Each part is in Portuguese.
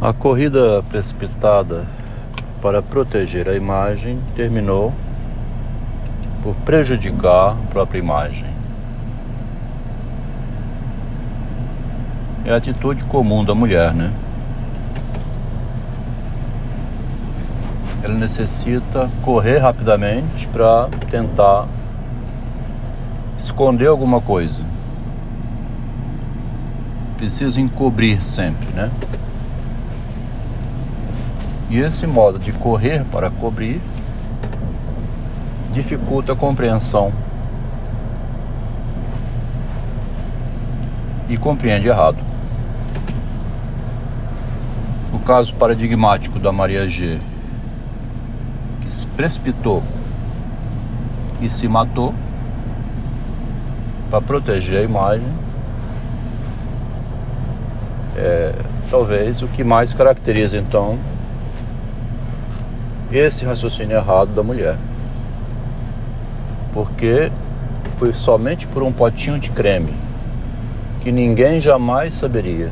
A corrida precipitada para proteger a imagem terminou por prejudicar a própria imagem. É a atitude comum da mulher, né? Ela necessita correr rapidamente para tentar esconder alguma coisa. Precisa encobrir sempre, né? E esse modo de correr para cobrir dificulta a compreensão e compreende errado. O caso paradigmático da Maria G, que se precipitou e se matou para proteger a imagem, é talvez o que mais caracteriza então esse raciocínio errado da mulher. Porque foi somente por um potinho de creme que ninguém jamais saberia.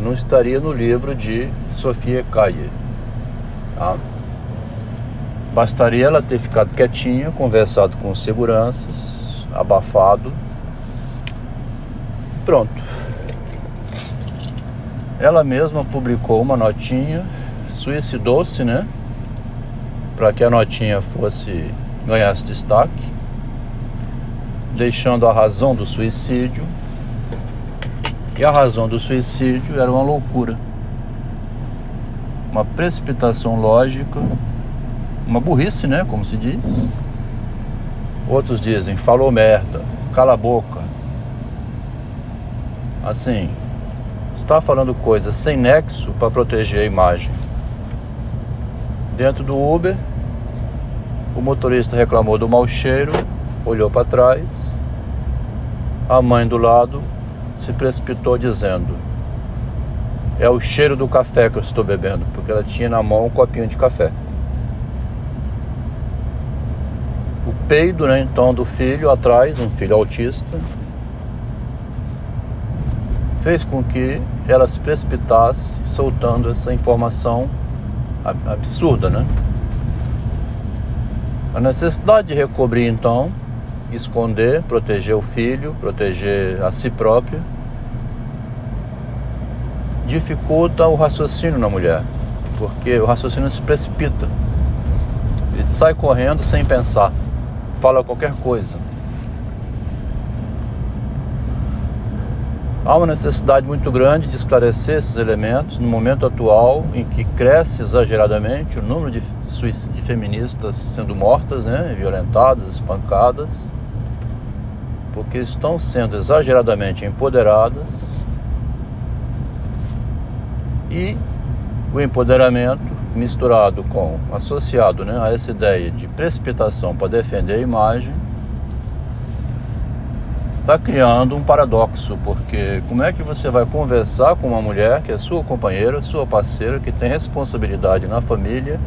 Não estaria no livro de Sofia Kaye. Tá? Bastaria ela ter ficado quietinha, conversado com seguranças, abafado. Pronto. Ela mesma publicou uma notinha suicidou-se, né? Para que a notinha fosse ganhasse destaque, deixando a razão do suicídio. E a razão do suicídio era uma loucura, uma precipitação lógica, uma burrice, né? Como se diz. Outros dizem, falou merda, cala a boca. Assim, está falando coisas sem nexo para proteger a imagem. Dentro do Uber, o motorista reclamou do mau cheiro, olhou para trás. A mãe do lado se precipitou dizendo: É o cheiro do café que eu estou bebendo, porque ela tinha na mão um copinho de café. O peido, né, então, do filho atrás, um filho autista, fez com que ela se precipitasse soltando essa informação absurda, né? A necessidade de recobrir então, esconder, proteger o filho, proteger a si própria, dificulta o raciocínio na mulher, porque o raciocínio se precipita. Ele sai correndo sem pensar, fala qualquer coisa. Há uma necessidade muito grande de esclarecer esses elementos no momento atual em que cresce exageradamente o número de, de feministas sendo mortas, né, violentadas, espancadas, porque estão sendo exageradamente empoderadas e o empoderamento misturado com, associado né, a essa ideia de precipitação para defender a imagem, está criando um paradoxo, porque como é que você vai conversar com uma mulher que é sua companheira, sua parceira, que tem responsabilidade na família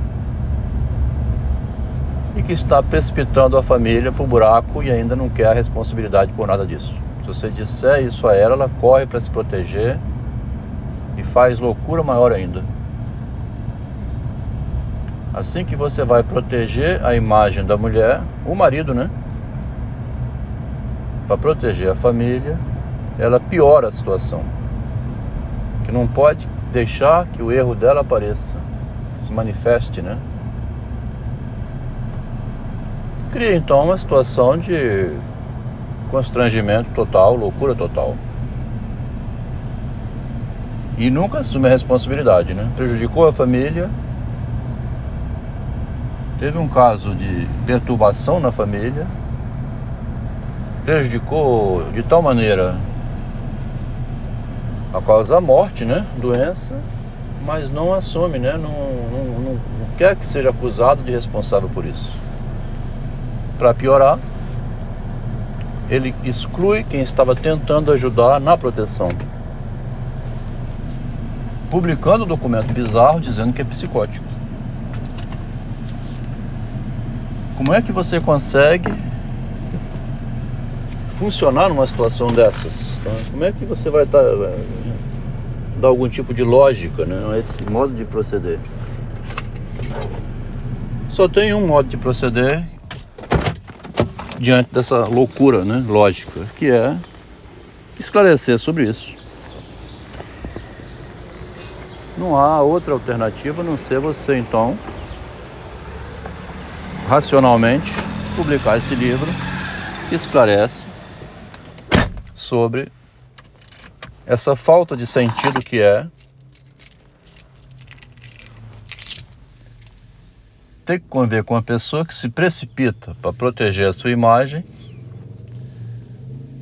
e que está precipitando a família para o buraco e ainda não quer a responsabilidade por nada disso? Se você disser isso a ela, ela corre para se proteger e faz loucura maior ainda. Assim que você vai proteger a imagem da mulher, o marido, né? Para proteger a família, ela piora a situação. Que não pode deixar que o erro dela apareça, se manifeste, né? Cria então uma situação de constrangimento total, loucura total. E nunca assume a responsabilidade, né? Prejudicou a família. Teve um caso de perturbação na família, prejudicou de tal maneira a causa da morte, né? Doença, mas não assume, né? Não, não, não, não quer que seja acusado de responsável por isso. Para piorar, ele exclui quem estava tentando ajudar na proteção. Publicando um documento bizarro dizendo que é psicótico. Como é que você consegue funcionar numa situação dessas? Tá? Como é que você vai. Tá, dar algum tipo de lógica né, a esse modo de proceder. Só tem um modo de proceder diante dessa loucura né, lógica, que é esclarecer sobre isso. Não há outra alternativa a não ser você então racionalmente publicar esse livro que esclarece sobre essa falta de sentido que é ter que conviver com uma pessoa que se precipita para proteger a sua imagem,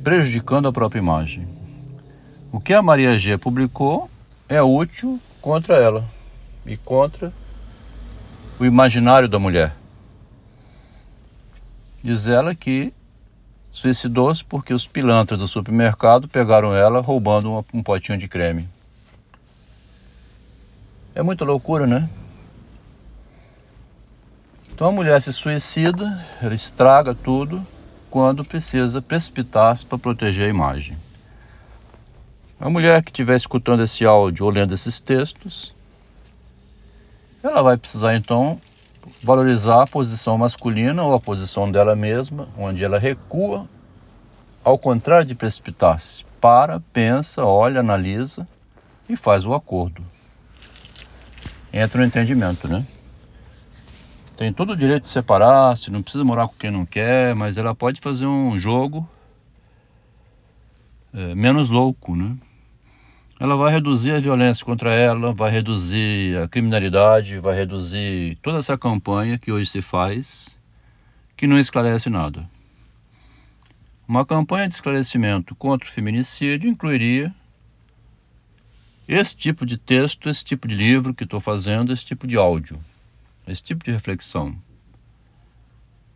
prejudicando a própria imagem. O que a Maria G publicou é útil contra ela e contra o imaginário da mulher. Diz ela que suicidou-se porque os pilantras do supermercado pegaram ela roubando um potinho de creme. É muita loucura, né? Então a mulher se suicida, ela estraga tudo quando precisa precipitar-se para proteger a imagem. A mulher que estiver escutando esse áudio ou lendo esses textos, ela vai precisar então valorizar a posição masculina ou a posição dela mesma, onde ela recua, ao contrário de precipitar-se. Para, pensa, olha, analisa e faz o acordo. Entra no entendimento, né? Tem todo o direito de separar-se, não precisa morar com quem não quer, mas ela pode fazer um jogo é, menos louco, né? Ela vai reduzir a violência contra ela, vai reduzir a criminalidade, vai reduzir toda essa campanha que hoje se faz, que não esclarece nada. Uma campanha de esclarecimento contra o feminicídio incluiria esse tipo de texto, esse tipo de livro que estou fazendo, esse tipo de áudio, esse tipo de reflexão,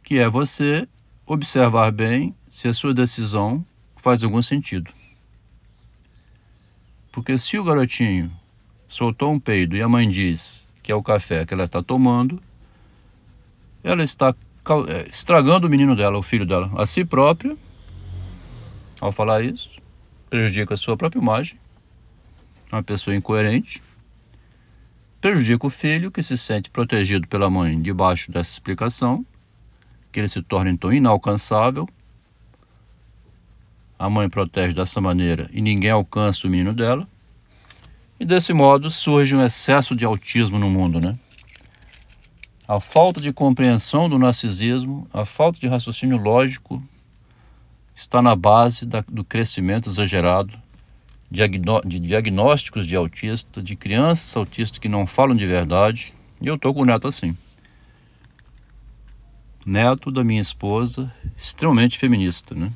que é você observar bem se a sua decisão faz algum sentido. Porque se o garotinho soltou um peido e a mãe diz que é o café que ela está tomando, ela está é, estragando o menino dela, o filho dela, a si própria, ao falar isso, prejudica a sua própria imagem, uma pessoa incoerente, prejudica o filho que se sente protegido pela mãe debaixo dessa explicação, que ele se torna então inalcançável a mãe protege dessa maneira e ninguém alcança o menino dela. E desse modo surge um excesso de autismo no mundo, né? A falta de compreensão do narcisismo, a falta de raciocínio lógico está na base da, do crescimento exagerado de diagnósticos de autista, de crianças autistas que não falam de verdade. E eu estou com o neto assim. Neto da minha esposa, extremamente feminista, né?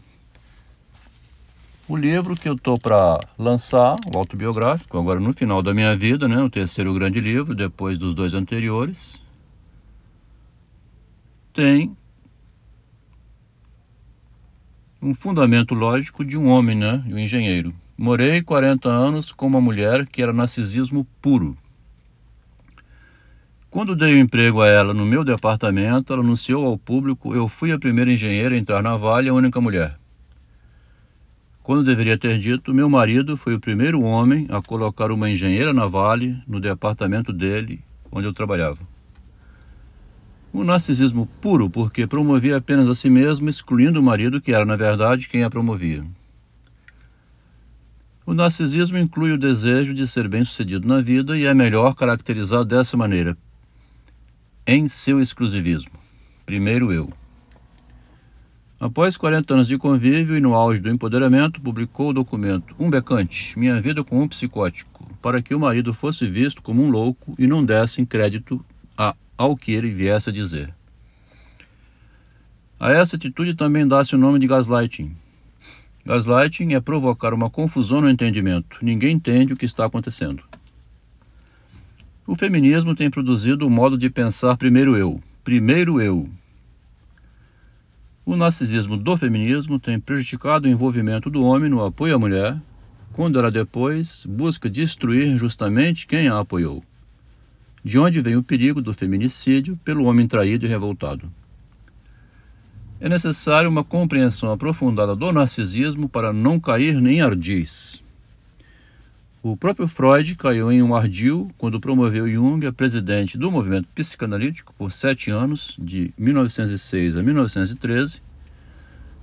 O livro que eu estou para lançar, o autobiográfico, agora no final da minha vida, né, o terceiro grande livro, depois dos dois anteriores, tem um fundamento lógico de um homem, né, de um engenheiro. Morei 40 anos com uma mulher que era narcisismo puro. Quando dei o um emprego a ela no meu departamento, ela anunciou ao público: eu fui a primeira engenheira a entrar na Vale, a única mulher. Quando deveria ter dito, meu marido foi o primeiro homem a colocar uma engenheira na Vale no departamento dele, onde eu trabalhava. Um narcisismo puro, porque promovia apenas a si mesmo, excluindo o marido, que era, na verdade, quem a promovia. O narcisismo inclui o desejo de ser bem-sucedido na vida e é melhor caracterizado dessa maneira: em seu exclusivismo. Primeiro eu. Após 40 anos de convívio e no auge do empoderamento, publicou o documento Um Becante, Minha Vida com um Psicótico, para que o marido fosse visto como um louco e não dessem crédito a, ao que ele viesse a dizer. A essa atitude também dá-se o nome de gaslighting. Gaslighting é provocar uma confusão no entendimento. Ninguém entende o que está acontecendo. O feminismo tem produzido o modo de pensar primeiro eu. Primeiro eu, o narcisismo do feminismo tem prejudicado o envolvimento do homem no apoio à mulher, quando ela depois busca destruir justamente quem a apoiou. De onde vem o perigo do feminicídio pelo homem traído e revoltado. É necessário uma compreensão aprofundada do narcisismo para não cair nem ardiz. O próprio Freud caiu em um ardil quando promoveu Jung a presidente do movimento psicanalítico por sete anos, de 1906 a 1913,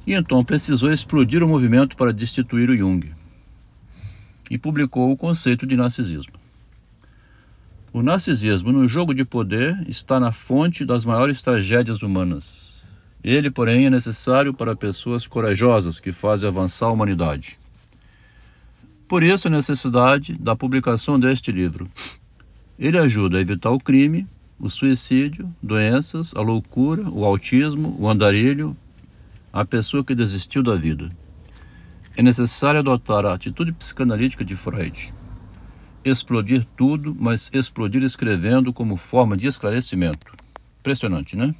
e então precisou explodir o movimento para destituir o Jung. E publicou o conceito de narcisismo. O narcisismo no jogo de poder está na fonte das maiores tragédias humanas. Ele, porém, é necessário para pessoas corajosas que fazem avançar a humanidade. Por isso a necessidade da publicação deste livro. Ele ajuda a evitar o crime, o suicídio, doenças, a loucura, o autismo, o andarilho, a pessoa que desistiu da vida. É necessário adotar a atitude psicanalítica de Freud. Explodir tudo, mas explodir escrevendo como forma de esclarecimento. Impressionante, né?